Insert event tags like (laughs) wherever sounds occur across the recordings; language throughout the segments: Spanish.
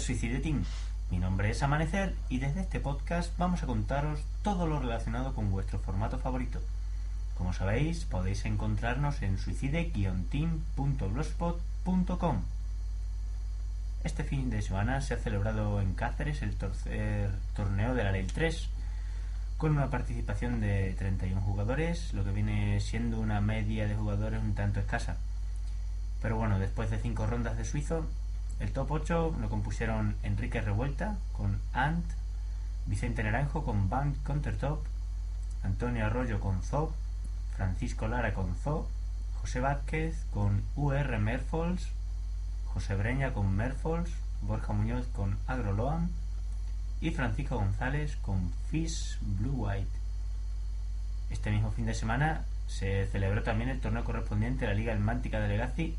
De Suicide Team. Mi nombre es Amanecer y desde este podcast vamos a contaros todo lo relacionado con vuestro formato favorito. Como sabéis, podéis encontrarnos en suicide-team.blogspot.com. Este fin de semana se ha celebrado en Cáceres el tercer torneo de la Ley 3, con una participación de 31 jugadores, lo que viene siendo una media de jugadores un tanto escasa. Pero bueno, después de cinco rondas de suizo, el top 8 lo compusieron Enrique Revuelta con Ant, Vicente Naranjo con Band Countertop, Antonio Arroyo con Zob, Francisco Lara con Zo, José Vázquez con UR Merfols, José Breña con Merfols, Borja Muñoz con Agroloam y Francisco González con Fish Blue White. Este mismo fin de semana se celebró también el torneo correspondiente a la Liga Elmántica de Legacy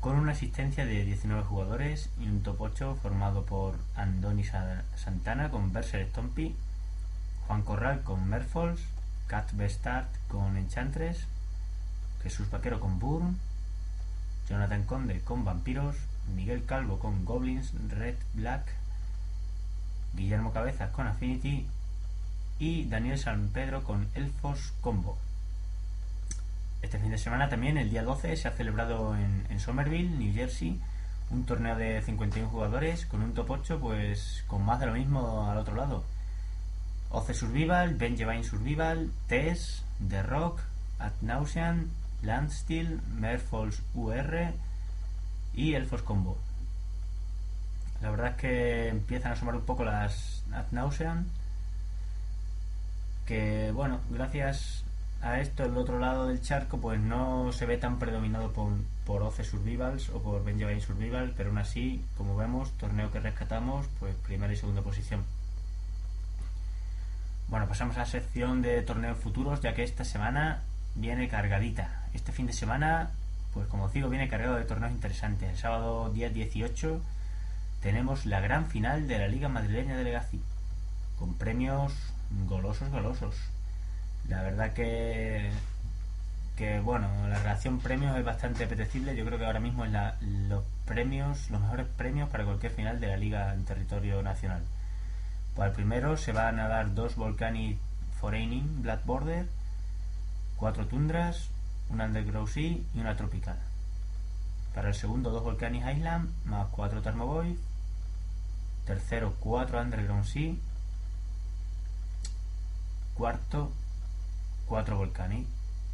con una asistencia de 19 jugadores y un top 8 formado por Andoni Sa- Santana con Berser Stompy, Juan Corral con Merfols, Kat Bestart con Enchantress, Jesús Vaquero con Burn, Jonathan Conde con Vampiros, Miguel Calvo con Goblins Red Black, Guillermo Cabezas con Affinity y Daniel San Pedro con Elfos Combo. Este fin de semana también, el día 12, se ha celebrado en, Somerville, New Jersey, un torneo de 51 jugadores con un top 8, pues con más de lo mismo al otro lado. OC Survival, Benjavine Survival, Tess, The Rock, Ad Nauseam, Landsteel, Merfolds UR y Elfos Combo. La verdad es que empiezan a asomar un poco las Ad Nauseam, que bueno, gracias a esto el otro lado del charco pues no se ve tan predominado por, por OC Survivals o por Benjamin Survival, pero aún así, como vemos, torneo que rescatamos, pues primera y segunda posición. Bueno, pasamos a la sección de torneos futuros, ya que esta semana viene cargadita. Este fin de semana, pues como os digo, viene cargado de torneos interesantes. El sábado día 18 tenemos la gran final de la Liga Madrileña de Legacy, con premios golosos, golosos. La verdad que, que bueno, la relación premios es bastante apetecible. Yo creo que ahora mismo es los premios, los mejores premios para cualquier final de la liga en territorio nacional. Para el primero se van a dar dos Volcanic Foreigning Black Border, cuatro Tundras, una Underground Sea y una Tropical. Para el segundo, dos Volcanic Island más cuatro Thermoboy. Tercero, cuatro Underground Sea. Cuarto, 4 Volcanic.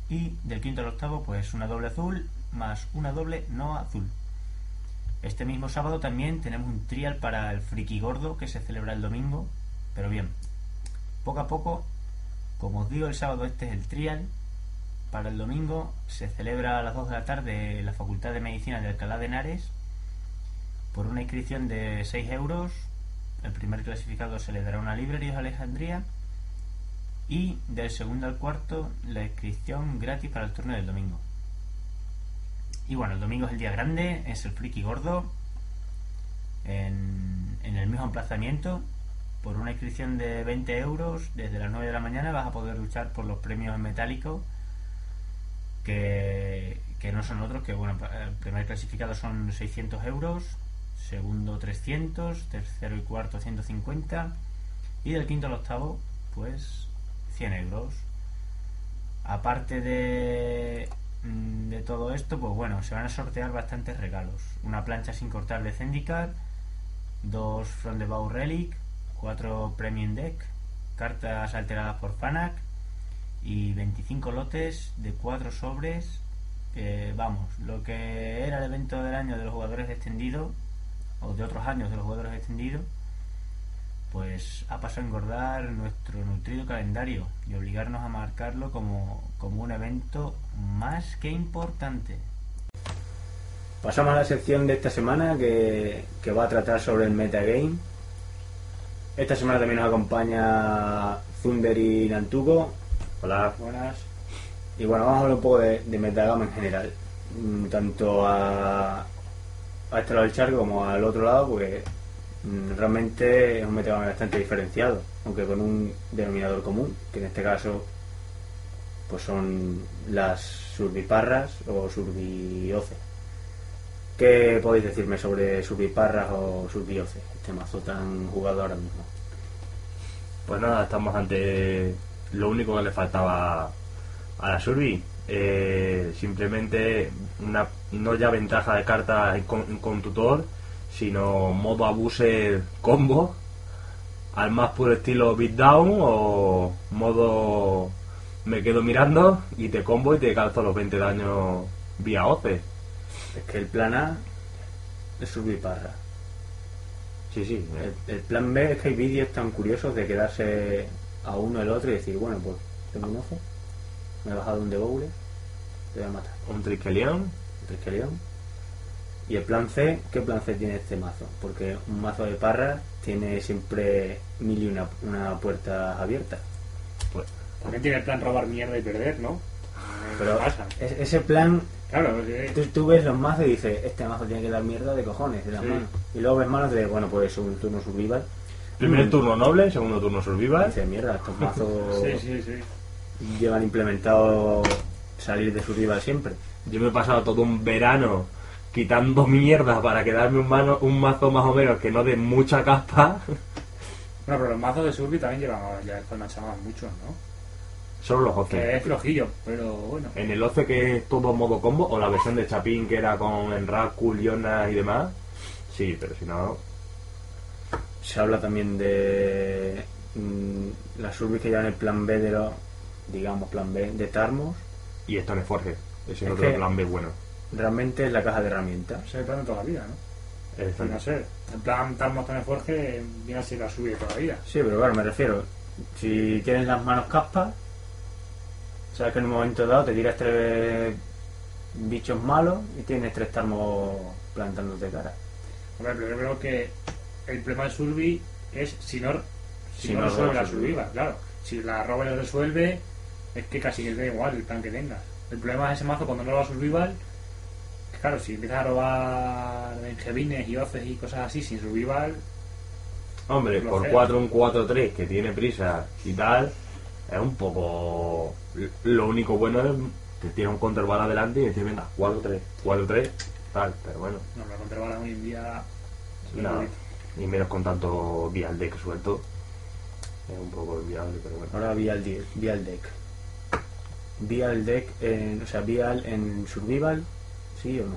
Y del quinto al octavo, pues una doble azul más una doble no azul. Este mismo sábado también tenemos un trial para el Friki Gordo que se celebra el domingo. Pero bien, poco a poco, como os digo, el sábado este es el trial. Para el domingo se celebra a las 2 de la tarde en la Facultad de Medicina de Alcalá de Henares por una inscripción de 6 euros. El primer clasificado se le dará una librería Alejandría y del segundo al cuarto la inscripción gratis para el torneo del domingo. Y bueno, el domingo es el día grande, es el friki gordo, en, en el mismo emplazamiento. Por una inscripción de 20 euros, desde las 9 de la mañana vas a poder luchar por los premios metálicos, que, que no son otros, que bueno, el primer clasificado son 600 euros, segundo 300, tercero y cuarto 150, y del quinto al octavo, pues 100 euros. Aparte de, mm, de todo esto, pues bueno, se van a sortear bastantes regalos. Una plancha sin cortar de Zendikar, 2 From the Bow Relic, 4 Premium Deck, cartas alteradas por Fanac y 25 lotes de 4 sobres. Que vamos, lo que era el evento del año de los jugadores extendidos, o de otros años de los jugadores extendidos, pues ha pasado a engordar nuestro nutrido calendario y obligarnos a marcarlo como, como un evento más que importante. Pasamos a la sección de esta semana que, que va a tratar sobre el metagame. Esta semana también nos acompaña Thunder y Nantuko. Hola. Buenas. Y bueno, vamos a hablar un poco de, de metagame en general. Mm, Tanto a, a este lado del charco como al otro lado, porque realmente es un metagame bastante diferenciado, aunque con un denominador común, que en este caso pues son las surbiparras o surbioce. ¿Qué podéis decirme sobre surbiparras o surbioce? Este mazo tan jugado ahora mismo. Pues nada, estamos ante lo único que le faltaba a la Surbi. Eh, simplemente una no ya ventaja de cartas con, con tutor, sino modo abuser combo al más puro estilo beatdown o modo me quedo mirando y te combo y te calzo los 20 daños vía OCE. Es que el plan A es surbiparra. Sí, sí. eh, El, el plan B es que hay vídeos tan curiosos de quedarse a uno el otro y decir, bueno, pues tengo un ojo, me he bajado un degoule, te voy a matar. Un Triskelion. Y el plan C, ¿qué plan C tiene este mazo? Porque un mazo de parras tiene siempre mil y una, una puertas abiertas. Pues, También tiene el plan robar mierda y perder, ¿no? Pero ¿Qué pasa? es- ese plan, Claro, porque- tú, tú ves los mazos y dices, este mazo tiene que dar mierda de cojones, de las Sí. manos. Y luego ves manos de, bueno, pues un turno survival. primer Mm. turno noble, segundo turno Y survival. dices, mierda, estos mazos (laughs) Sí, sí, sí. llevan implementado salir de survival siempre. Yo me he pasado todo un verano quitando mierda para quedarme un, mano, un mazo más o menos que no de mucha caspa. Bueno, pero los mazos de Surby también llevan ya estos machaban muchos, ¿no? Solo los Que 11. es flojillo, pero bueno. En el 11 que es todo modo combo, o la versión de Chapín que era con Enrakul, Jonas y demás. Sí, pero si no. Se habla también de mm, las surbis que llevan el plan B de los, digamos, plan B de Tarmos. Y Stone Forge. Ese es Es otro que- plan B bueno. Realmente es la caja de herramientas. Es el plan toda la vida, ¿no? Y no sé. El plan Tarmos Tone Forge viene a ser la Surby de toda la vida. Sí, pero claro, me refiero. Si tienes las manos caspas, sabes que en un momento dado te tiras tres bichos malos y tienes tres tarmos plantándote cara. Hombre, pero yo creo que el problema de Surby es si no, si Si no no resuelve la Surby. Survival, claro. Si la roba y resuelve, es que casi que da igual el plan que tengas. El problema es ese mazo cuando no roba Survival. Claro, si empiezas a robar engevines y hoces y cosas así sin Survival, Hombre, por sé. 4 un 4-3 que tiene prisa y tal, es un poco. Lo único bueno es que tiene un counterball adelante y decir, venga, 4-3, 4-3, tal, pero bueno, no me controla hoy en día. bonito. Y menos con tanto vial deck suelto, es un poco inviable, pero bueno. Ahora Vial, Vial Deck. Vial Deck, en, o sea, Vial en Survival, ¿sí o no?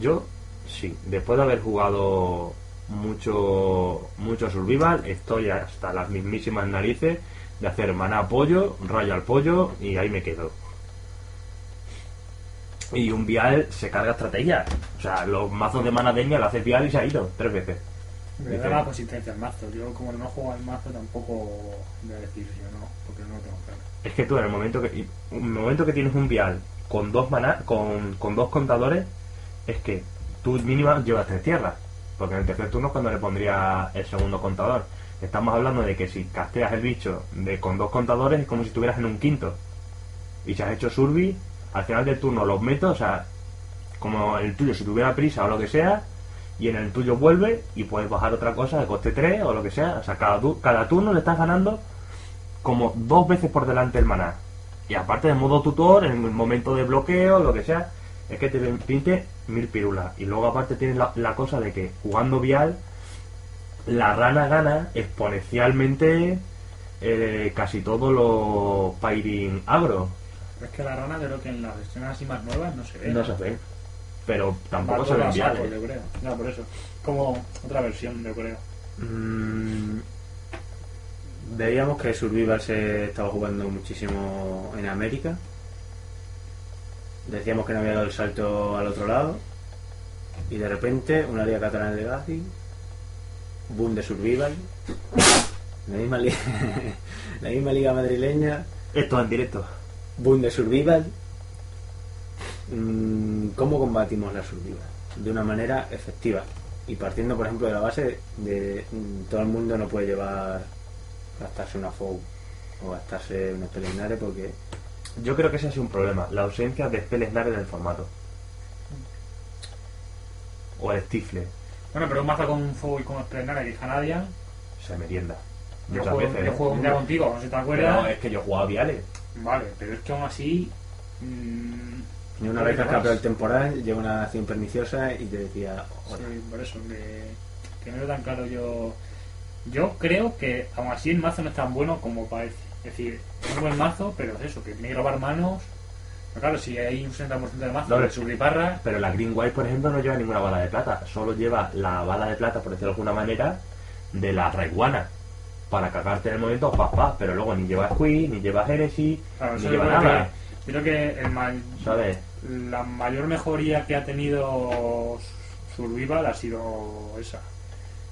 Yo, sí, después de haber jugado mucho, mucho Survival, estoy hasta las mismísimas narices de hacer maná apoyo, rayo al pollo y ahí me quedo. Y un vial se carga estrategia. O sea, los mazos de mana deña lo hace vial y se ha ido tres veces. Me da la consistencia al mazo. Yo, como no juego al mazo, tampoco voy a decir si o no, porque no lo tengo claro. Es que tú en el momento que, en el momento que tienes un vial con dos maná, con, con dos contadores, es que tú mínima llevas tres tierras. Porque en el tercer turno es cuando le pondría el segundo contador. Estamos hablando de que si casteas el bicho de con dos contadores es como si estuvieras en un quinto. Y si has hecho surbi, al final del turno los meto, o sea, como el tuyo si tuviera prisa o lo que sea, y en el tuyo vuelve y puedes bajar otra cosa de coste 3 o lo que sea. O sea, cada, cada turno le estás ganando como dos veces por delante el maná. Y aparte de modo tutor, en el momento de bloqueo, lo que sea, es que te pinte mil pirulas. Y luego aparte tienes la, la cosa de que jugando vial, la rana gana exponencialmente eh, casi todos los Pyrin agro. Es que la rana, creo que en las versiones así más nuevas no se ve. No ¿no? se ve. pero tampoco Va se ven a saco, viales. yo creo. Ya, por eso. Como otra versión, yo creo. Mm, veíamos que Survival se estaba jugando muchísimo en América. Decíamos que no había dado el salto al otro lado. Y de repente, una liga catalana de Legacy. Boom de Survival. La misma, li- (laughs) la misma liga madrileña. Esto en directo. Boom de Survival. Mm, ¿Cómo combatimos la Survival? De una manera efectiva. Y partiendo, por ejemplo, de la base de mm, todo el mundo no puede llevar gastarse una FOU o gastarse un Spellinare porque Yo creo que ese ha sido un problema, la ausencia de Spellesnare en el formato. O el Stifle, Bueno, pero un mazo con fuego y con Esplendara y Canadian. se merienda. Yo Muchas juego, veces. yo ¿eh? juego un día contigo, no sé si te acuerdas. Pero es que yo jugaba viales. Vale, pero es que aún así. mm, ni una ¿Qué vez que el temporal llega una acción perniciosa y te decía "Hola". sí, por eso, que, que no veo tan claro yo. Yo creo que aún así el mazo no es tan bueno como parece. Es decir, es un buen mazo, pero es eso, que tiene que robar manos. Pero claro, si hay un 60% de mazo No, subliparra, Pero la Green White, por ejemplo, no lleva ninguna bala de plata. Solo lleva la bala de plata, por decirlo de alguna manera, de la Raiguana. Para cagarte en el momento, pa, pa. Pero luego ni lleva Squee, ni lleva Heresy, claro, ni lleva nada. que, creo que el ma- ¿Sabes? la mayor mejoría que ha tenido Survival ha sido esa.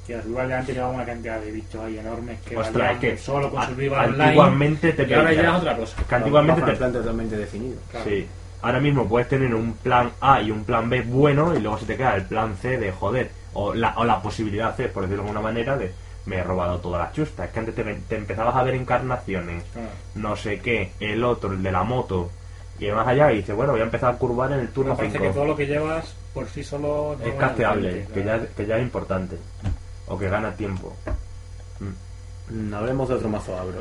Que a Survival ya antes llevaba una cantidad de bichos ahí enormes que Ostras, que solo con a- Survival Online. antiguamente te y ahora ya es otra cosa. Que antiguamente Bajo el te, plan totalmente definido. Claro. Sí. Ahora mismo puedes tener un plan A y un plan B bueno y luego se te queda el plan C de joder. O la, o la posibilidad C, por decirlo de alguna manera, de me he robado todas las chustas. Es que antes te, te empezabas a ver encarnaciones, Claro. no sé qué, el otro, el de la moto, y más allá y dices, bueno, voy a empezar a curvar en el turno Me parece 5. que todo lo que llevas por sí solo Es no casteable, que claro. ya, que ya es importante. O que gana tiempo. Mm, Hablemos de otro mazo agro.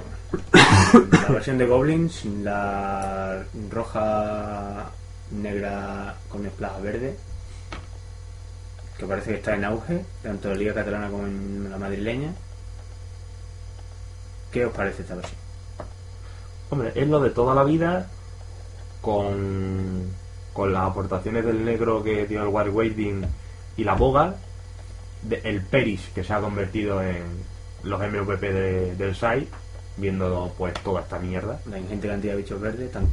(coughs) la versión de Goblins, la roja negra con esplaja verde, que parece que está en auge, tanto en la Liga Catalana como en la madrileña. ¿Qué os parece esta versión? Hombre, es lo de toda la vida con, con las aportaciones del negro que dio el War Waving y la boga, de- el Peris que se ha convertido en los MVP de- del site, viendo pues toda esta mierda. La ingente cantidad de bichos verdes. Tan...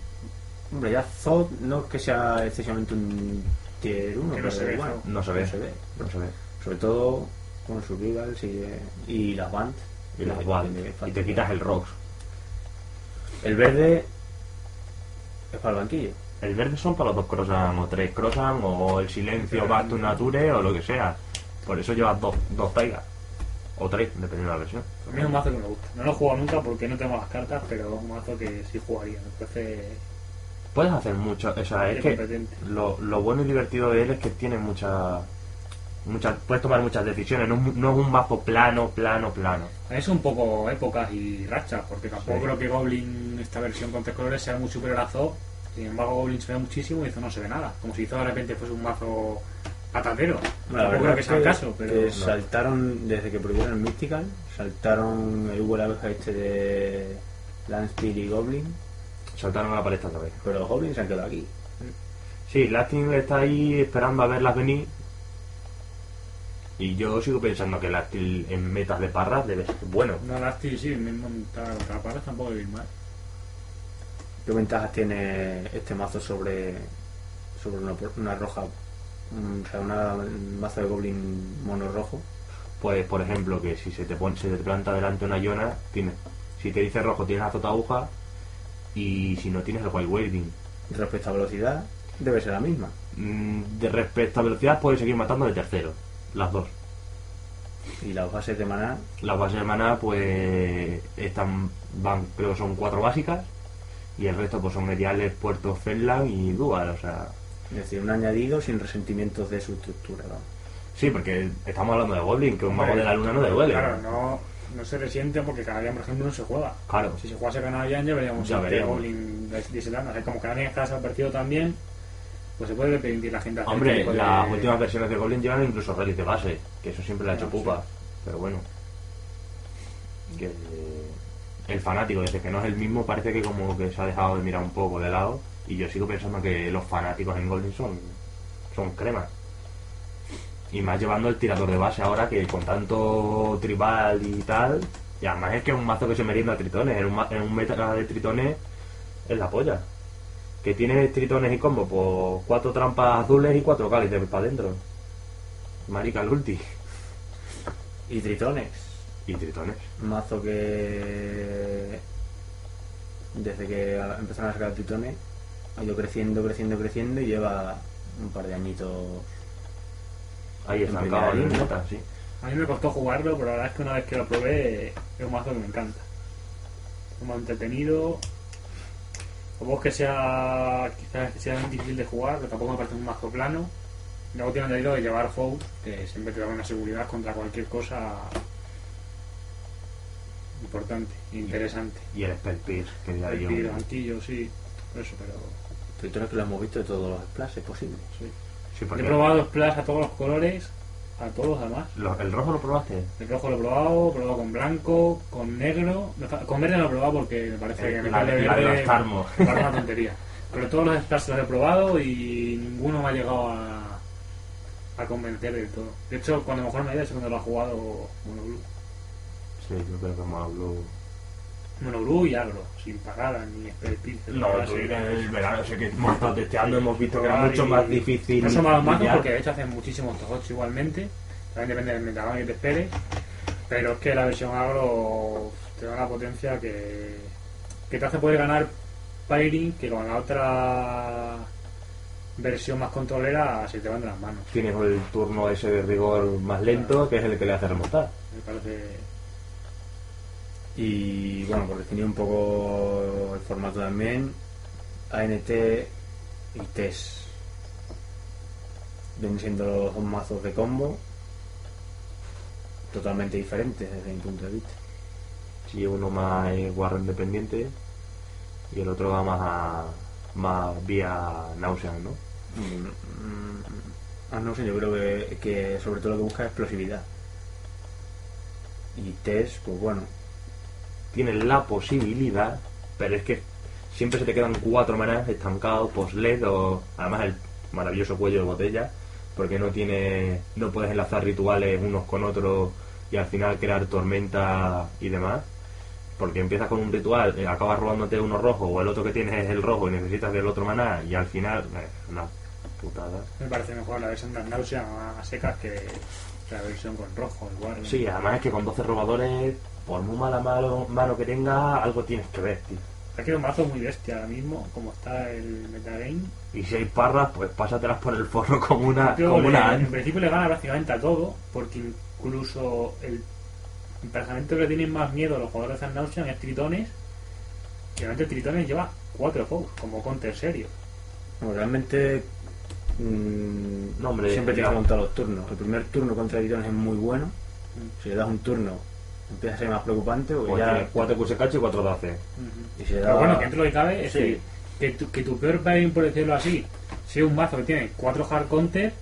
Hombre, ya Zod no es que sea excesivamente un tier 1, Que no se ve, bueno. No se ve. no se ve. No se ve. Sobre todo con Survival sigue... y las Band. Y, las le y te quitas el Rocks. El verde es para el banquillo. El verde son para los dos Crossan o tres Crossan o el silencio Back to Nature o lo que sea. Por eso llevas dos, dos Taigas. O tres, dependiendo de la versión. A mí es un mazo que me gusta. No lo he jugado nunca porque no tengo las cartas, pero es un mazo que sí jugaría. Parece Puedes hacer mucho, o sea, es que lo, lo bueno y divertido de él es que tiene mucha, muchas, puedes tomar muchas decisiones, no, es un- no es un mazo plano, plano, plano. Es un poco épocas y rachas, porque tampoco Sí. creo que Goblin, esta versión con tres colores, sea muy superior a Zo. Sin embargo, Goblin se ve muchísimo y Zo no se ve nada. Como si Zo de repente fuese un mazo patatero. La verdad que es sea el caso, pero. que saltaron, desde que prohibieron el Mystical, saltaron el Hugo la abeja este de Landspeed y Goblin, Saltaron a la palestra otra vez. pero los Goblins se han quedado aquí. Sí, Lasting está ahí esperando a verlas venir. Y yo sigo pensando que Lasting en metas de parras debe ser bueno. No, Lasti sí, mismo contra Parras tampoco debe ir mal. ¿Qué ventajas tiene este mazo sobre, sobre una, una roja? Mm, O sea, una, un mazo de Goblin mono rojo. Pues, por ejemplo, que si se te, pone, se te planta delante una Iona, tienes, si te dice rojo tienes azota aguja y si no tienes el Wild Waving. Respecto a velocidad, debe ser la misma. Mm, De respecto a velocidad puedes seguir matando de tercero, las dos. Y las bases de maná, Las bases de maná pues están, van, creo que son cuatro básicas y el resto pues son mediales, puertos, Fenland y Dual, o sea... es decir, un añadido sin resentimientos de su estructura. vamos. Sí, porque estamos hablando de Goblin, que un mago de la luna no le duele. Claro, no, no se resiente porque Canadian, por ejemplo, no se juega. Claro. Si se jugase Canadian ya veríamos Ya veríamos. Goblin de. O sea, como Canadian está desaparecido también, pues se puede permitir la gente hacer Hombre, este de- las últimas versiones de Goblin llevan incluso relic de base, que eso siempre le ha hecho No, pupa. Pero bueno. Que eh, el fanático, desde que no es el mismo, parece que como que se ha dejado de mirar un poco de lado. Y yo sigo pensando que los fanáticos en Goblin son, son cremas. Y más llevando el tirador de base ahora que con tanto tribal y tal. Y además es que es un mazo que se merienda a tritones. En un, en un meta de tritones es la polla. Que tiene tritones y combo, pues cuatro trampas azules y cuatro cálices para adentro. Marica el ulti. Y tritones. Y tritones. Mazo que. Desde que empezaron a sacar tritones, ha ido creciendo, creciendo, creciendo y lleva un par de añitos. Ahí En estancado en el meta, sí. A mí me costó jugarlo, pero la verdad es que una vez que lo probé, es un mazo que me encanta. Un mazo entretenido. Tampoco que sea quizás que sea difícil de jugar, pero tampoco me parece un mazo plano. Luego tiene añadido de llevar Foul, que siempre te da una seguridad contra cualquier cosa importante, interesante. Y el Spell Pierce, que ya El un- antillo, sí, por eso, pero Tritones que lo hemos visto de todos los splashes posibles. sí. Sí, He probado Splash a todos los colores, a todos además. lo- el rojo lo probaste. El rojo lo he probado, he probado con blanco, con negro. me fa- Con verde no lo he probado porque me parece que Eh, me la- sale la de verde. los tarmos. me parece una tontería. Pero todos los splash los he probado y ninguno me ha llegado a, a convencer del todo. De hecho, cuando mejor me ha ido es cuando lo ha jugado Mono Blue. Sí, yo creo que hemos hablado. Mono Blue y agro, sin parada ni pierce. No, tú en el verano sé que hemos estado testeando, hemos visto que era mucho y- más difícil. No son malos lidiar. porque de hecho hacen muchísimos tojots igualmente. También depende del metagame que te esperes. Pero es que la versión agro te da una potencia que, que te hace poder ganar pairing que con la otra versión más controlera se te van de las manos. Tienes el turno ese de rigor más lento, que es el que le hace remontar. Me parece. Y bueno, por definir un poco el formato también, ANT y TES. Vienen siendo los dos mazos de combo totalmente diferentes desde mi punto de vista. Si uno más es Warren dependiente y el otro va más a, más vía náusea, ¿no? Mm, mm, Ah, no sé, yo creo que, que sobre todo lo que busca es explosividad. Y TES, pues bueno, Tienes la posibilidad, pero es que siempre se te quedan cuatro manas estancados, post-LED o además el maravilloso cuello de botella, porque no tiene, no puedes enlazar rituales unos con otros y al final crear tormenta y demás. Porque empiezas con un ritual, eh, acabas robándote uno rojo o el otro que tienes es el rojo y necesitas del otro maná y al final, eh, una putada. Me parece mejor la versión de náusea a secas que la versión con rojo, igual. Sí, además es que con 12 robadores, por muy mala mano, mano que tenga, algo tienes que ver, tío. Es que es un mazo muy bestia ahora mismo, como está el metagame. Y si hay parras, pues pásatelas por el forro (laughs) como una, como le- una en principio le gana prácticamente a todo, porque incluso el emplazamiento que tienen más miedo los jugadores de Nausean es Tritones. Y realmente Tritones lleva 4 foes, como counter serio. bueno, realmente mm, No, hombre, siempre tienes que montar los turnos. El primer turno contra Tritones es muy bueno. Si le das un turno, empieza a ser más preocupante porque Pues ya 4 QSK y 4 DAC. y si le Pero da- bueno, que dentro de lo que cabe es Sí. que, que, tu, que tu peor pairing, por decirlo así, sea un mazo que tiene 4 hard counter,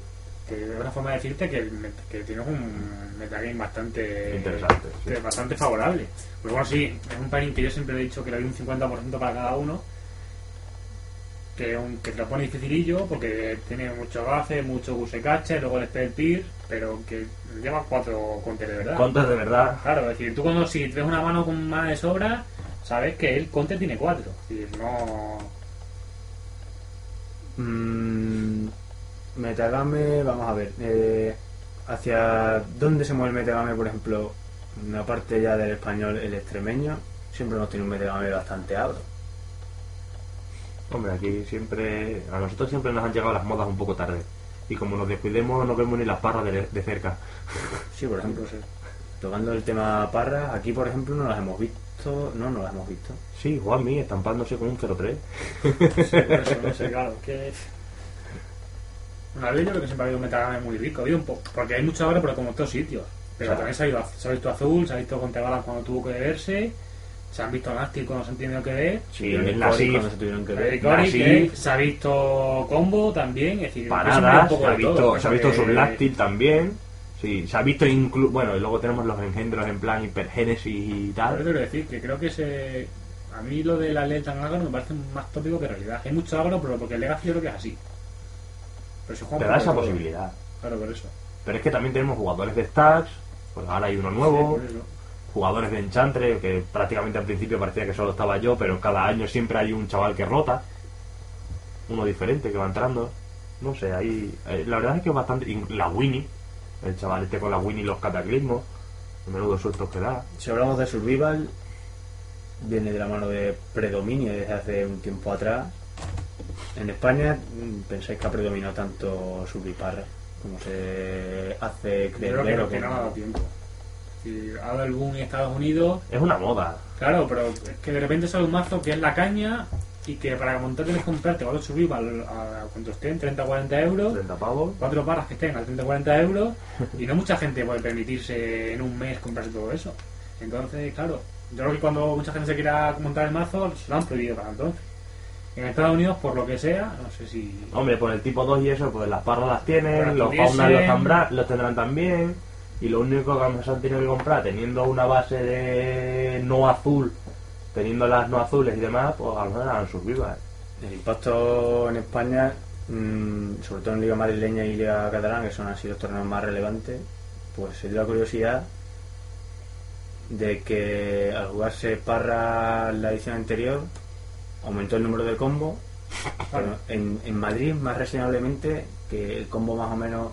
que es una forma de decirte que, el met- que tienes un metagame bastante Interesante, sí. bastante favorable. Pues bueno, sí, es un pairing que yo siempre he dicho que le doy un 50% para cada uno. Que, un, que te lo pone dificilillo porque tiene mucho base, mucho gusecache, luego el spell peer, pero que lleva 4 counter de verdad. Contas de verdad. Claro, es decir, tú cuando si ves una mano con mana de sobra, sabes que el counter tiene 4. Es decir, no. Mm, metagame, vamos a ver. eh, ¿Hacia dónde se mueve el metagame, por ejemplo? Una parte ya del español, el extremeño. Siempre hemos tenido un metagame bastante agro. Hombre, aquí siempre. A nosotros siempre nos han llegado las modas un poco tarde. Y como nos descuidemos, no vemos ni las parras de, de cerca. Sí, por ejemplo, tocando el tema parras, aquí por ejemplo no las hemos visto. No, no las hemos visto. Sí, Juanmi estampándose con un 0-3. Sí, por eso, no sé, claro, que es. Una vez yo creo que siempre ha habido un metagame muy rico, ha habido un poco, porque hay mucho ahora, pero como en todos sitios. Pero Claro. también se ha, ido, se ha visto azul, se ha visto con Tegalan cuando tuvo que verse, se han visto Nasty cuando se han tenido que ver. Sí, en el la Cori SIF, cuando se tuvieron que ver. Que se ha visto combo también, es decir, paradas, se ha todo, visto, cosa se ha visto también. Sí, se ha visto incluso. Bueno, y luego tenemos los engendros en plan hipergénesis y Pero tal. quiero decir que creo que se. A mí lo de la ley tan agro me parece más tópico que realidad. Hay mucho agro, pero porque el Legacy yo creo que es así. Pero juega Te da esa todo. posibilidad. Claro, por eso. Pero es que también tenemos jugadores de stacks, pues ahora hay uno nuevo, Sí, por eso. Jugadores de enchantre, que prácticamente al principio parecía que solo estaba yo, pero cada año siempre hay un chaval que rota, uno diferente que va entrando. No sé, ahí. eh, la verdad es que es bastante. La Winnie, el chaval este con la Winnie y los cataclismos, el menudo sueltos que da. Si hablamos de survival, viene de la mano de predominio desde hace un tiempo atrás. En España, mm, ¿pensáis que ha predominado tanto surviparra? Como se hace Yo creer creo que que no ha dado tiempo. Si ha dado el boom en Estados Unidos, Es una moda. claro, pero es que de repente sale un mazo que es la caña y que para montar tienes que comprarte cuatro survival a, a cuanto estén, 30 o 40 euros. 30 pavos. cuatro barras que estén a 30 o 40 euros y no mucha gente puede permitirse en un mes comprarse todo eso. Entonces, claro, yo creo que cuando mucha gente se quiera montar el mazo, se lo han prohibido para entonces. En Estados Unidos, por lo que sea, no sé si... Hombre, por el tipo 2 y eso, pues las parras las tienen, los faunas los, los tendrán también. Y lo único que a tener que comprar, teniendo una base de no azul, teniendo las no azules y demás, pues a lo mejor eran sus vivas. El impacto en España, mm, sobre todo en Liga Madrileña y Liga Catalana, que son así los torneos más relevantes, pues se dio la curiosidad de que al jugarse Parra la edición anterior, aumentó el número de combos. Pero en, en Madrid, más reseñablemente, que el combo más o menos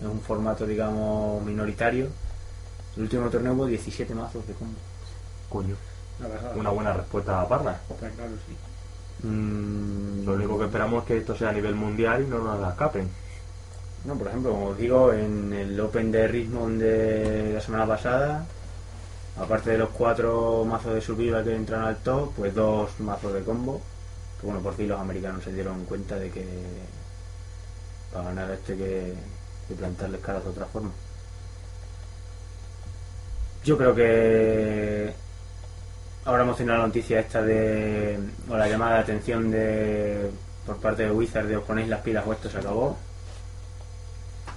es un formato, digamos, minoritario. El último torneo hubo 17 mazos de combo. Coño, La verdad, una buena respuesta a Parra. está claro, sí. Mm, Lo único que esperamos es que esto sea a nivel mundial y no nos la escapen. No, por ejemplo, como os digo, en el Open de Richmond de la semana pasada, aparte de los cuatro mazos de survival que entraron al top, pues dos mazos de combo. Que bueno, por fin los americanos se dieron cuenta de que para ganar hay que, que plantarles caras de otra forma. Yo creo que ahora hemos tenido la noticia esta de, o la llamada de atención de por parte de Wizard de os ponéis las pilas o esto se acabó.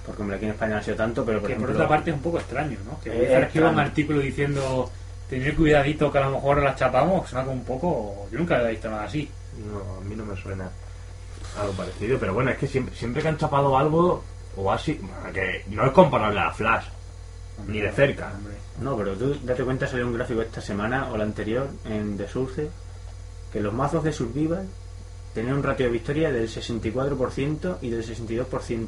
Porque hombre, aquí en España no ha sido tanto, pero por que por ejemplo, otra parte es un poco extraño, ¿no? Que Eh, Wizard escriba un artículo diciendo tener cuidadito que a lo mejor las chapamos, suena como un poco... Yo nunca había visto nada así. No, a mí no me suena algo parecido, pero bueno, es que siempre, siempre que han chapado algo, o así, que no es comparable a Flash, ni de cerca. Hombre. No, pero tú date cuenta, salió un gráfico esta semana o la anterior en The Source que los mazos de Survival tenían un ratio de victoria del 64% y del 62%.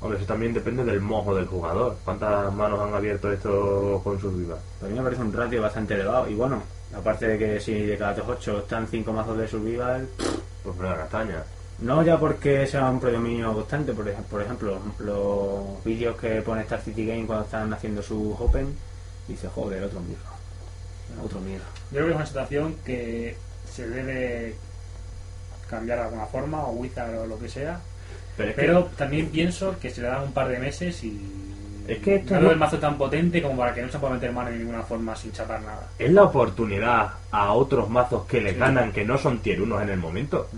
Hombre, eso también depende del mojo del jugador. ¿Cuántas manos han abierto esto con sus vivas? Para mí me parece un ratio bastante elevado. Y bueno, aparte de que si de cada 8 están 5 mazos de Survival, Pues una castaña. No ya porque sea un predominio constante, por ejemplo, por ejemplo los vídeos que pone Star City Game cuando están haciendo su Open, dice, joder, otro mierda. Otro mierda. Yo creo que es una situación que se debe cambiar de alguna forma, o Wizard o lo que sea. Pero es que- Pero también pienso que se le dan un par de meses y. Es que esto no el mazo tan potente como para que no se pueda meter mano de ninguna forma sin chapar nada. es la oportunidad a otros mazos que le Sí. ganan que no son tier 1 en el momento.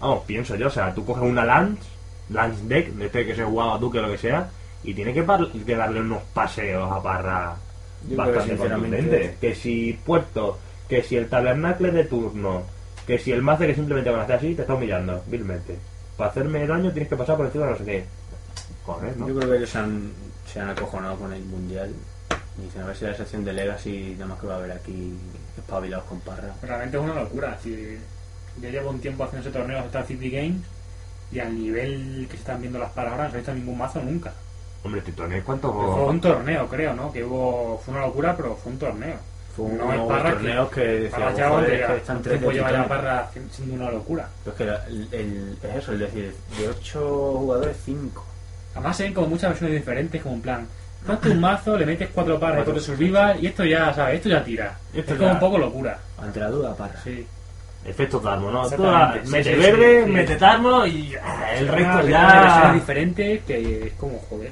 Vamos, pienso yo, o sea, tú coges una Lance, Lance Deck, de este que se jugaba tú, que lo que sea, y tiene que, par- que darle unos paseos a Parra Yo bastante sinceramente- contundentes. Que si Puerto, que si el tabernacle de turno, que si el mazo que simplemente van a hacer así, te está humillando, vilmente. Para hacerme daño tienes que pasar por encima de no sé qué. Joder, ¿no? Yo creo que ellos se han, se han acojonado con el mundial. Y dicen, a ver si la sección de Legacy, nada más que va a haber aquí espabilados con parra. Realmente es una locura. Es yo llevo un tiempo haciendo ese torneo de Star City Games y al nivel que se están viendo las paras ahora no se ha visto ningún mazo nunca. Hombre, Titones, ¿cuánto? Fue un torneo, creo, ¿no? Que hubo. Fue una locura, pero fue un torneo. Fue un- No es Parra torneos que, decíamos, ya joder, que ya- están tres de lleva ya titanes. Parra siendo una locura. Pero es que la- el, el- es eso, es decir, de 8 jugadores, 5. Además se ven como muchas versiones diferentes, como en plan, coges un mazo, le metes cuatro de cuatro survival y esto ya, ¿sabes? Esto ya tira. Esto es como ya- un poco locura. Ante la duda, parra. Sí. Efecto Tarmo, ¿no? Tú mete sí, verde, sí, sí. mete Tarmo y ah, el resto ya... versiones diferentes que es como, joder,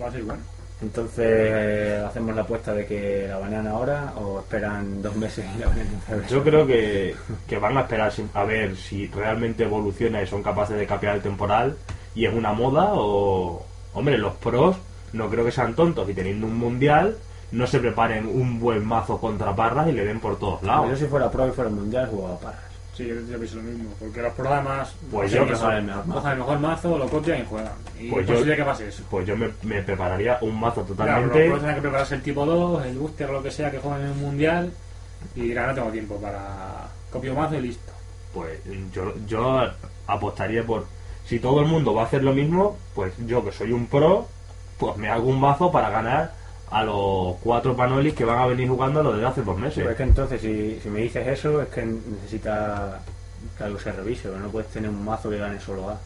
va a ser bueno. Entonces, eh, hacemos la apuesta de que la banean ahora o esperan dos meses y la banean. Yo creo que, que van a esperar a ver si realmente evoluciona y son capaces de capear el temporal y es una moda o... Hombre, los pros no creo que sean tontos y teniendo un mundial no se preparen un buen mazo contra parras y le den por todos Yo lados. si fuera pro y fuera mundial, jugaba parras. Sí, yo, yo pienso lo mismo. Porque los pros además Pues yo que juegan el mejor mazo. el mejor mazo, lo copian y juegan. Y Pues es yo- que pase eso. Pues yo me, me prepararía un mazo Claro, totalmente. pros tienen que prepararse el tipo 2, el booster o lo que sea que jueguen en el mundial. Y dirán, no tengo tiempo para copio mazo y listo. Pues yo, yo apostaría por. Si todo el mundo va a hacer lo mismo, pues yo que soy un pro, pues me hago un mazo para ganar a los cuatro panolis que van a venir jugando lo de hace dos meses. Pero es que entonces, si, si me dices eso, es que necesita que algo se revise, pero no puedes tener un mazo que gane solo A.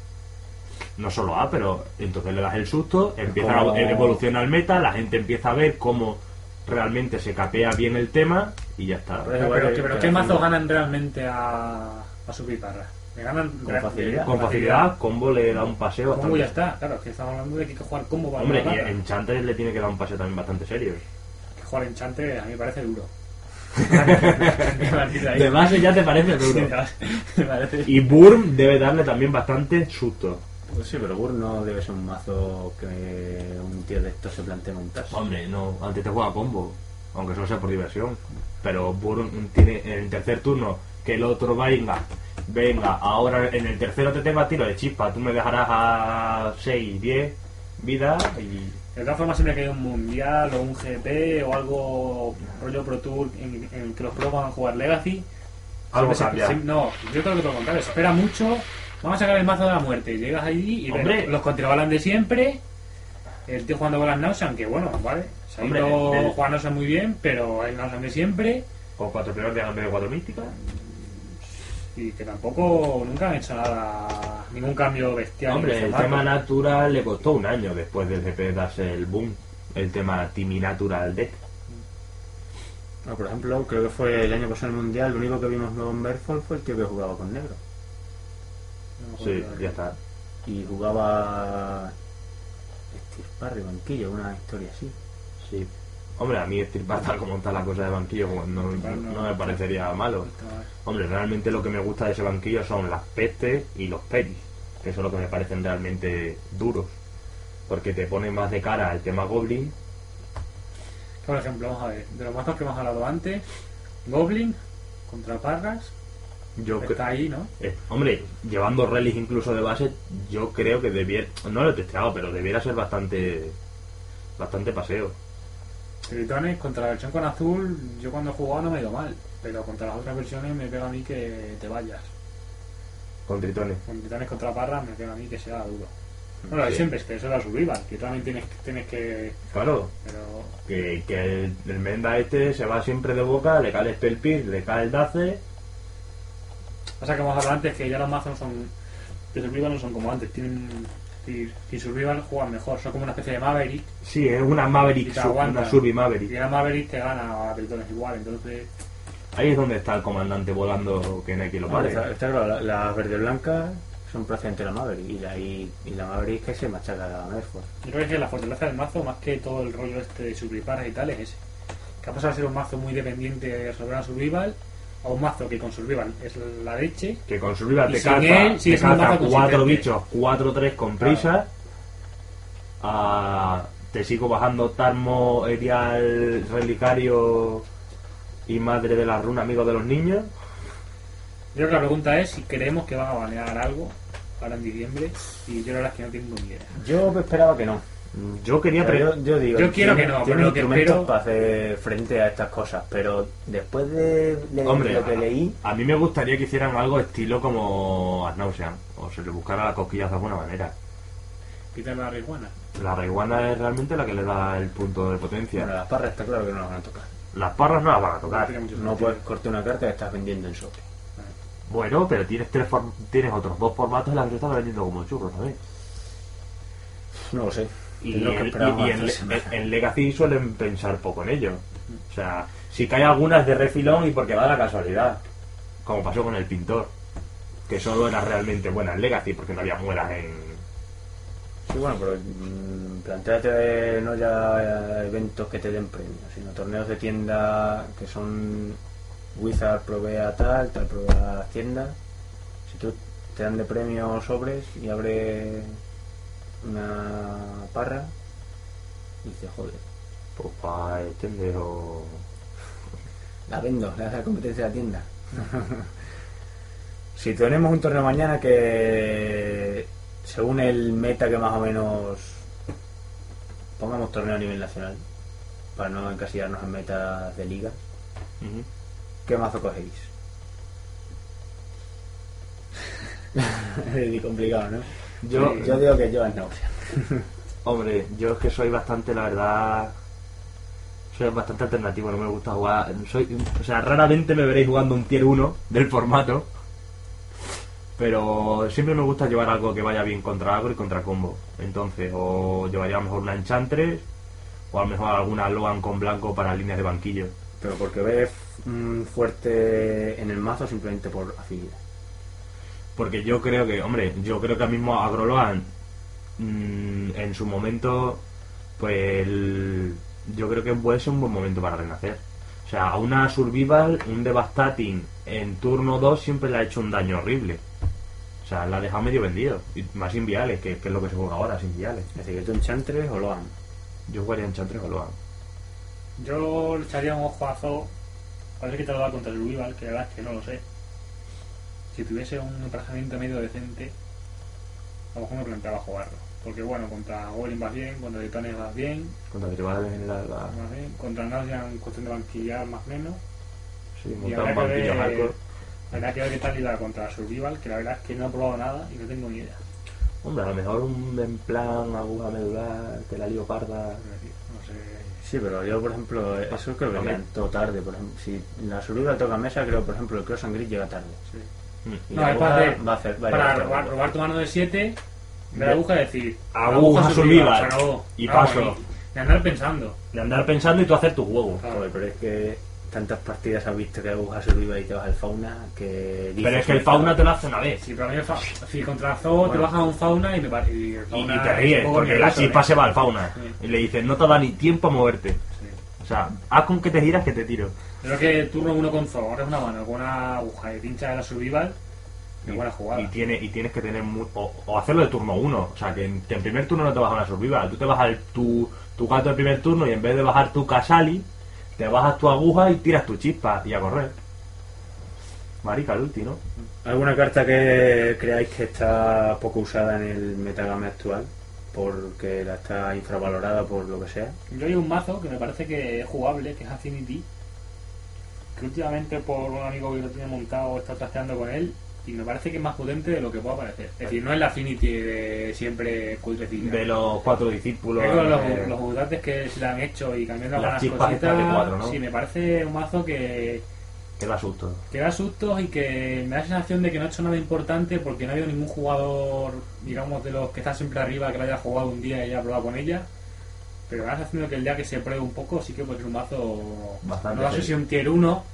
no solo A, pero entonces le das el susto, empieza Como- a evolucionar el meta, la gente empieza a ver cómo realmente se capea bien el tema y ya está. Pero ¿qué mazos ganan realmente a, a su piparra? Me ganan Con re- facilidad. Con facilidad, combo le da un paseo Combo ya bastante. está, claro, es que estamos hablando de que hay que jugar combo para Hombre, y plata. Enchantress le tiene que dar un paseo también bastante serio. Que jugar Enchantress a mí me parece duro. (laughs) De base ya te parece duro. (laughs) parece... Y Burm debe darle también bastante susto. Pues sí, pero Burn no debe ser un mazo que un tío de estos se plantee montarse. Hombre, no, antes te juega combo, aunque solo sea por diversión. Pero Burm tiene en el tercer turno que el otro venga, venga, ahora en el tercero te tengo a tiro de chispa, tú me dejarás a 6, 10 vida y De todas formas, siempre que hay un mundial o un GP o algo rollo Pro Tour en, en el que los pros van a jugar Legacy, algo siempre no, yo creo que todo lo contrario. Espera mucho. Vamos a sacar el mazo de la muerte. Y llegas allí y ves los contrabalan de siempre. El tío jugando con las Nausean, que bueno, vale. Se ha ido el- muy bien, pero hay Nausean de siempre. Con cuatro de de cuatro místicas. Y que tampoco nunca han hecho nada, ningún cambio bestial. Hombre, el tema natural le costó un año después del GP darse el boom. El tema Timi Natural Deck. Bueno, por ejemplo, creo que fue el año pasado en el Mundial, lo único que vimos nuevo en Berford fue el tío que jugaba con negro. No Sí, ya está. Y jugaba estirpar de banquillo, una historia así. Sí. Hombre, a mí estirpar tal como está la cosa de banquillo no, me parecería malo. Hombre, realmente lo que me gusta de ese banquillo son las pestes y los peris, que son lo que me parecen realmente duros. Porque te pone más de cara al tema Goblin. Por ejemplo, vamos a ver, de los mazos que hemos hablado antes, Goblin contra Parras, Yo está ahí, ¿no? eh, hombre, llevando relics incluso de base, yo creo que debiera, no lo he testeado, pero debiera ser bastante bastante paseo. Tritones contra la versión con azul, yo cuando he jugado no me he ido mal, pero contra las otras versiones me pega a mí que te vayas. Con tritones. Con Tritones contra Parras me pega a mí que sea duro. Bueno, Sí. siempre, es que eso es la survival, que también tienes, tienes que... Claro, Pero que, que el, el Menda este se va siempre de boca, le cae el Spell Pierce, le cae el Dace. pasa que hemos hablado antes que ya los mazos son de survival no son como antes, tienen... Si, si survival juegan mejor, son como una especie de Maverick, Sí, es una Maverick, Y te sur- aguanta. una Survey y Maverick. la Maverick te gana a Tritones igual, entonces... Ahí es donde está el comandante volando que no hay quien lo pare. está, está claro, la- las verde blancas son prácticamente la Maverick y la, y, y la Maverick que se machaca a la Merfolk. Yo creo que la fortaleza del mazo, más que todo el rollo este de survivaras y tal, es ese. Que ha pasado a ser un mazo muy dependiente de resolver a survival, a un mazo que con survival es la leche. Que con Survival te sin calza, él, te cuatro bichos, 4-3 con prisa. Ah, te sigo bajando Tarmo, Erial, Relicario y Madre de la Runa, amigo de los niños. Yo creo que la pregunta es si creemos que van a banear algo ahora en diciembre, y yo la verdad es que no tengo ni idea. Yo esperaba que no. Yo quería Pero yo, yo digo, Yo quiero tiene- que no, tiene pero lo que instrumentos espero- para hacer frente a estas cosas, pero después de leer Hombre, lo que a- leí, A mí me gustaría que hicieran algo estilo como Asnausean, o se le buscara la cosquillas de alguna manera. Quitar la marihuana. La reiguana es realmente la que le da el punto de potencia. bueno, las parras está claro que no las van a tocar. Las parras no las van a tocar. No puedes cortar una carta que estás vendiendo en sobre. Bueno, pero tienes tres tienes otros dos formatos en los que se están vendiendo como churros, ¿sabes? No lo sé. Y, que y- y en, Legacy suelen pensar poco en ello. O sea, si cae algunas de refilón y porque va de la casualidad. Como pasó con el pintor. Que solo era realmente buena en Legacy porque no había muelas en. Sí, bueno, pero mm, planteate no ya eventos que te den premios, sino torneos de tienda que son Wizard provea tal, tal provea tienda. Si tú te dan de premio sobres y abre una parra, y dices, joder, Pues para extender o. la vendo, le das la competencia a la tienda. (laughs) Si tenemos un torneo mañana que, según el meta que más o menos pongamos torneo a nivel nacional, para no encasillarnos en metas de liga. ¿qué mazo cogéis? (laughs) es complicado, ¿no? Yo, Yo digo que yo es náusea. (laughs) hombre, yo es que soy bastante, la verdad, soy bastante alternativo, no me gusta jugar. Soy, o sea, raramente me veréis jugando un tier 1 del formato, pero siempre me gusta llevar algo que vaya bien contra agro y contra combo. Entonces, o llevaría a lo mejor una enchantress, o a lo mejor alguna Logan con blanco para líneas de banquillo. Pero porque ves mm, fuerte en el mazo simplemente por afinidad. Porque yo creo que, hombre, yo creo que ahora mismo Agroloan mm, en su momento, pues el- yo creo que puede ser un buen momento para renacer. O sea, a una Survival, un Devastating en turno 2 siempre le ha hecho un daño horrible. O sea, la ha dejado medio vendido. Y más sin viales, que, que es lo que se juega ahora, sin viales. Es decir, que tú enchantres o lo han. Yo jugaría en Chantre o Loan. Yo le echaría un ojo a Zo. Parece que te lo da contra el Survival, que la verdad es que no lo sé. Si tuviese un emplazamiento medio decente, a lo mejor me planteaba jugarlo. Porque bueno, contra Goblin vas bien, contra Titanes vas bien, Contra rivales en general, vas bien, contra Nausea en cuestión de banquillar más o menos. Sí, Y montar habrá un que banquillo ver- hardcore. Habrá que ver qué tal iba contra Survival, que la verdad es que no he probado nada y no tengo ni idea. Hombre, a lo mejor un en plan aguja medular, que la lío parda. Es decir, No sé. Sí, pero yo, por ejemplo, eso creo que todo tarde. Por ejemplo, si la subida toca mesa, creo, por ejemplo, el Cross and Grid llega tarde. Sí. Mm. Y No, la es para aguja hacer- va a hacer va a Para robar, robar tu mano de 7, de la aguja decir Aguja se acabó. Y paso. Y, y andar pensando. De andar pensando y tú hacer tu juego. Claro. Joder, pero es que tantas partidas has visto que aguja surviva y te vas al fauna que Pero es que el fauna te lo hace una vez. Si para mí el fa- si contra Zoo te Bueno. bajas a un fauna y me parece. Y, Y, te es ríes, porque la chispa ¿eh? se va al fauna. Sí. Y le dices, no te da ni tiempo a moverte. O sea, haz con que te giras que te tiro. Creo que turno uno con ahora es una mano con una aguja y pincha de la survival. Qué buena jugada. Y, tiene, y tienes que tener mu- o, o hacerlo de turno uno. O sea, que en, que en primer turno no te bajas una survival. Tú te bajas el- tu, tu gato de primer turno y en vez de bajar tu casali, te bajas tu aguja y tiras tu chispa y a correr. Marica, el ulti, ¿no? ¿Alguna carta que creáis que está poco usada en el metagame actual? Porque la está infravalorada por lo que sea. Yo hay un mazo que me parece que es jugable, que es Affinity. Que últimamente por un amigo que lo tiene montado está trasteando con él. Y me parece que es más potente de lo que pueda parecer. Es decir, no es la Affinity de siempre cutrecilla. De los cuatro discípulos. Creo que los, eh, los mutantes que se le han hecho y cambiando Las algunas cositas, de cuatro, ¿no? sí, me parece un mazo que, que da susto. que da sustos y que me da la sensación de que no ha hecho nada importante porque no ha habido ningún jugador, digamos, de los que está siempre arriba que lo haya jugado un día y haya probado con ella. Pero me da la sensación de que el día que se pruebe un poco sí que puede ser un mazo, Bastante no sé serio. si un tier 1,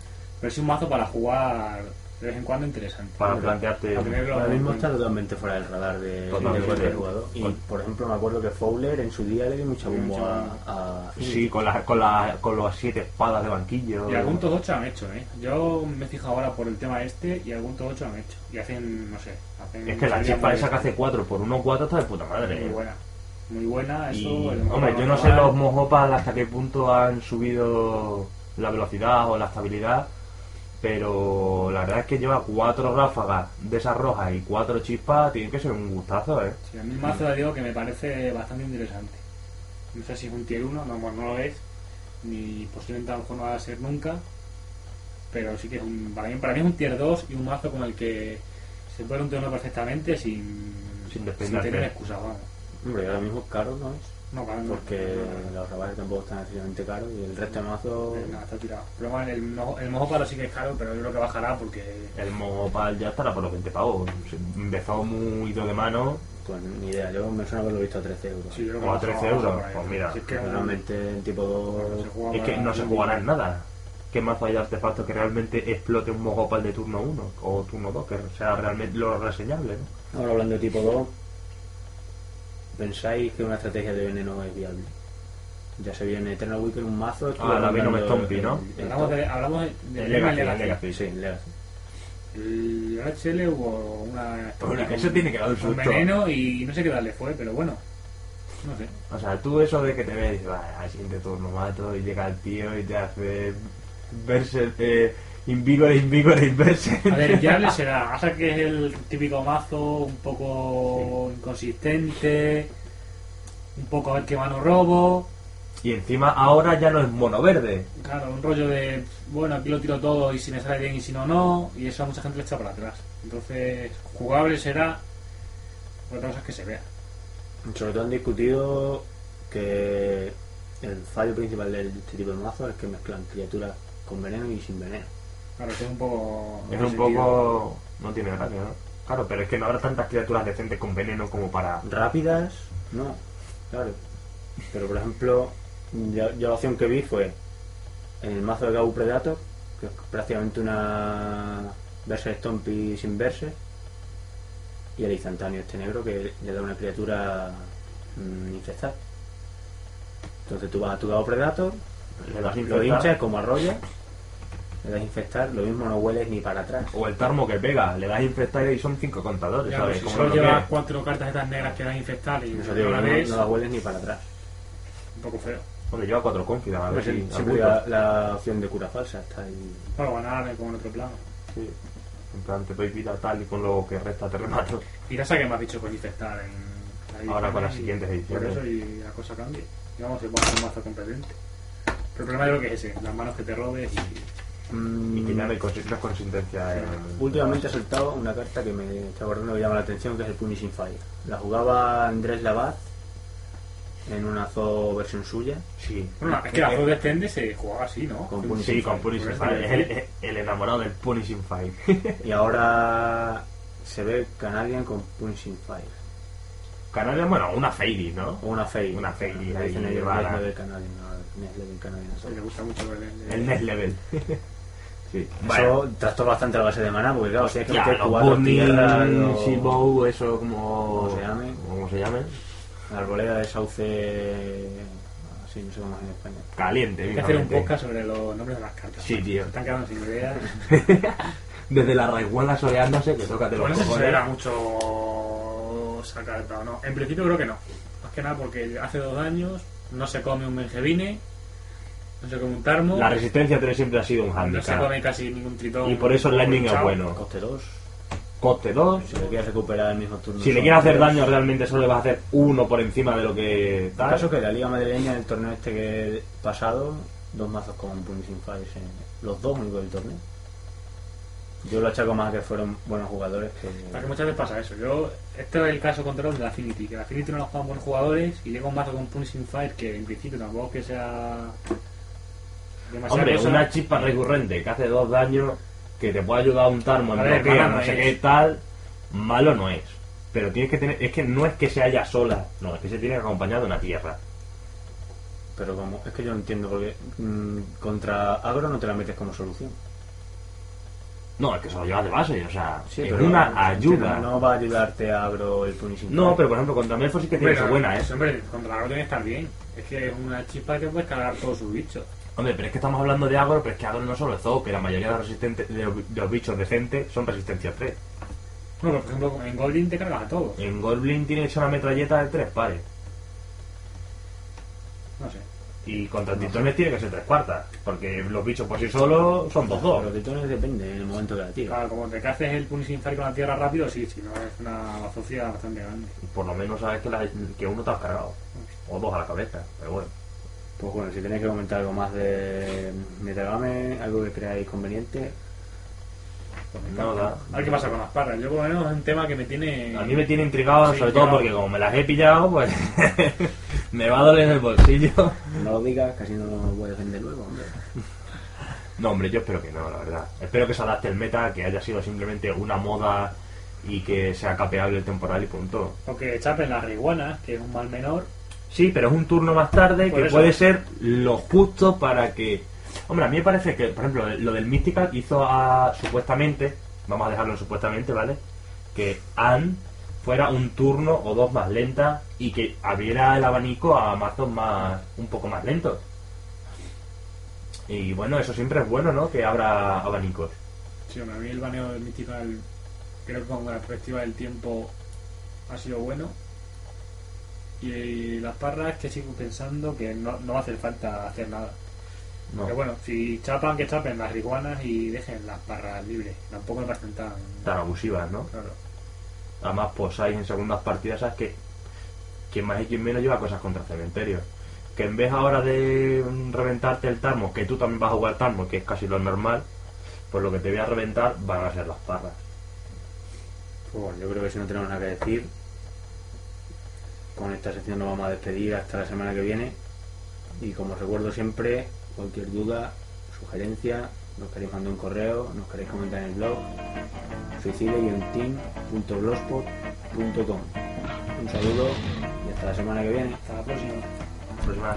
pero sí un mazo para jugar de vez en cuando interesante. Para plantearte. Ahora mismo está totalmente fuera del radar de, cualquier jugador. Y, por ejemplo, me acuerdo que Fowler en su día le dio mucha bombo a, a Sí, con, las con, las con las siete espadas de banquillo. Y algún todo 8 han hecho, ¿eh? Yo me he fijado ahora por el tema este y algún todo 8 han hecho. Y hacen, no sé, hacen... Es que la chispa esa que hace 4 por 1 4 está de puta madre. Muy eh. buena. Muy buena, eso... Y, el hombre, yo no sé los mojopas hasta qué punto han subido la velocidad o la estabilidad, pero la verdad es que lleva cuatro ráfagas de esas rojas y cuatro chispas, tiene que ser un gustazo, ¿eh? Sí, a mí el mazo ya digo que me parece bastante interesante. No sé si es un tier 1, no, no lo es, ni posiblemente a lo mejor no va a ser nunca, pero sí que es un, para, mí, para mí es un tier 2 y un mazo con el que se puede un turno perfectamente sin, Sin despeinarte. tener excusa, vamos. Hombre, ahora mismo caro no es. No, claro, no, Porque no, no, los rebajes tampoco están excesivamente caros y el resto de mazo. Eh, no, está tirado. Pero bueno, el, mojo- el mojo palo sí que es caro, pero yo creo que bajará porque El mojopal ya estará por los 20 pavos. Empezó muy ido de mano, Pues ni idea, yo me suena haberlo visto a 13 euros. Sí, yo creo que O a bajará 13 euros, pues mira. Si es que Realmente en tipo 2. se juega es que no se jugará en nada. ¿Qué mazo hay de artefactos que realmente explote un mojopal de turno 1 o turno 2? Que sea realmente lo reseñable, ¿no? Ahora hablando de tipo 2, ¿pensáis que una estrategia de veneno es viable? Ya se viene Eternal Weaker un mazo. Ah, la Venom Stompy, ¿no? el- el Hablamos de, hablamos de, Legacy, Legacy. Sí, Legacy. El HL hubo una. Con- eso tiene que dar un susto. veneno y no sé qué darle fue, pero bueno. No sé. O sea, tú eso de que te ves y dices, "Vale, al siguiente turno mato y llega el tío y te hace verse eh, Invigore, Invigore, Inverse. A ver, viable (laughs) será. Hasta que es el típico mazo un poco inconsistente, un poco a ver qué mano robo. Y encima ahora ya no es mono verde. Claro, un rollo de, bueno, aquí lo tiro todo y si me sale bien y si no, no. Y eso a mucha gente le echa para atrás. Entonces, jugable será. Otra cosa es que se vea. Sobre todo han discutido que el fallo principal de este tipo de mazo es que mezclan criaturas con veneno y sin veneno. Claro, es un poco. Es un poco... No tiene gracia, ¿no? Claro, pero es que no habrá tantas criaturas decentes con veneno como para... Rápidas, no, claro. Pero por ejemplo, yo, yo la opción que vi fue en el mazo de Gau Predator, que es prácticamente una Berserk Stompy sin verse, y el instantáneo este negro que le da una criatura mm, infestar. Entonces tú vas a tu Gau Predator, Le das lo infectar. hinchas como arrolla, le das infectar, lo mismo no hueles ni para atrás. O el tarmo que pega, le das infectar y son cinco contadores, Ya, ¿sabes? pues, si Como solo llevas cuatro cartas estas negras que dan infectar y Eso no digo, la no, ves, no las hueles ni para atrás. un poco feo. Hombre, lleva cuatro confidas, a ver si... gusto. la, la opción de cura falsa está ahí. Para ganar como en otro plano. Sí. En plan, te doy vida tal y con lo que resta te remato. Y ya sé que me has dicho con infectar en. ahí Ahora con las y- siguientes Por ediciones. eso y la cosa cambia. Y vamos, se pone un mazo competente. Pero el problema yo creo que es ese, las manos que te robes y. Mm, Y consi- no es consistencia en... Últimamente ha soltado una carta que me está acordando que llama la atención, que es el Punishing Fire. La jugaba Andrés Labat en una zoo versión suya. Sí. Bueno, es que la Road Extend se jugaba así, ¿no? Con Sí, Punishing con Fire. Punishing Fire. Es el, el enamorado del Punishing Fire. Y ahora se ve Canadian con Punishing Fire. Canarias, bueno, una Fairy, ¿no? Una Fey. Una Fairy dicen. Next Level Canadian, no, Level Canadian Sí, le gusta mucho el, el- El next level. Sí. Eso trastorna bastante la base de maná, porque claro, si hay que meter cuatro tierras, los- Shibou, eso como... Se llame. Como se llame. la arboleda de sauce, así no sé cómo es en español. Caliente, Hay que hacer un podcast sobre los nombres de las cartas. Sí, tío. Se están quedando sin ideas. (laughs) Desde la raiguela soleándose, que toca de los Bueno, eso se cojones. verá mucho esa carta o no. En principio creo que no. Más que nada porque hace dos años no se come un Mengevine, no se come un Tarmo, La resistencia 3 siempre ha sido un no se handicap. come casi ningún tritón. Y por eso el Lightning es bueno. Coste 2. Coste 2. Si le quieres recuperar el mismo turno. Si le quieres hacer daño, realmente solo le vas a hacer uno por encima de lo que El tal. caso que la Liga Madrileña, en el torneo este que he pasado, dos mazos con Punishing Fires, en los dos únicos del torneo. Yo lo achaco más a que fueron buenos jugadores que. O sea, que muchas veces pasa eso. Yo, este es el caso contrario de la Affinity, que la Affinity no lo juegan buenos jugadores y llega un mazo con Punishing Fire que en principio tampoco es que sea demasiada Hombre, cosa. una chispa recurrente que hace dos daños, que te puede ayudar a un tarmo en A ver, bloqueo, mala no no sé es. qué tal, malo no es. Pero tienes que tener, es que no es que se haya sola, no, es que se tiene que acompañar de una tierra. Pero como, es que yo no entiendo, porque mm, contra agro no te la metes como solución. No, es que se lo llevas de base, o sea, Sí, es una no- ayuda. No va a ayudarte a agro el Punishing No, pero por ejemplo, contra Melfo sí que tiene buena, ¿eh? Hombre, contra la agro tiene que estar bien. Es que es una chispa que puedes cargar todos sus bichos. Hombre, pero es que estamos hablando de agro, pero es que agro no solo es zoo, que la mayoría de los, resistentes, de los, de los bichos decentes son resistencia 3. Bueno, por ejemplo, en Goblin te cargas a todos. En Goblin tiene hecha una metralleta de tres pares. No sé. Y contra titones tiene que ser tres cuartas. Porque los bichos por sí solos son dos dos. Los titones depende en el momento que la tira. Claro, como te caces el Punishing Fire con la tierra rápido, sí, sí, no es una bazofia bastante grande. Por lo menos sabes que, la- que uno te has cargado. O dos a la cabeza, pero bueno. Pues bueno, si tenéis que comentar algo más de Metagame, algo que creáis conveniente, Nada. A ver qué pasa con las parras. Yo, por lo menos, es un tema que me tiene. A mí me tiene intrigado, Sí, sobre todo porque como me las he pillado, pues (laughs) me va a doler en el bolsillo. no lo digas, casi no lo voy a defender luego. hombre. No, hombre, yo espero que no, la verdad. Espero que se adapte el meta, que haya sido simplemente una moda y que sea capeable el temporal y punto. O que chapen las reiguanas, que es un mal menor. Sí, pero es un turno más tarde que eso. puede ser lo justo para que... Hombre, a mí me parece que, por ejemplo, lo del Mystical hizo a, supuestamente, vamos a dejarlo en supuestamente, ¿vale? Que Anne fuera un turno o dos más lenta y que abriera el abanico a mazos más un poco más lentos. Y bueno, eso siempre es bueno, ¿no? Que abra abanicos. Sí, hombre, a mí el baneo del Mystical, creo que con la perspectiva del tiempo ha sido bueno. Y las parras que sigo pensando que no, no va a hacer falta hacer nada. No. Que bueno, si chapan, que chapen las iguanas y dejen las parras libres. Tampoco me parecen tan. Tan abusivas, ¿no? Claro. Además, pues hay en segundas partidas, ¿sabes que Quien más y quien menos lleva cosas contra cementerios. Que en vez ahora de reventarte el tarmo, que tú también vas a jugar tarmo, que es casi lo normal, pues lo que te voy a reventar van a ser las parras. Pues bueno, yo creo que si no tenemos nada que decir, con esta sección nos vamos a despedir hasta la semana que viene. Y como recuerdo siempre, cualquier duda, sugerencia, nos queréis mandar un correo, nos queréis comentar en el blog, suicidio-team.blogspot.com. Un saludo y hasta la semana que viene. Hasta la próxima. Próxima.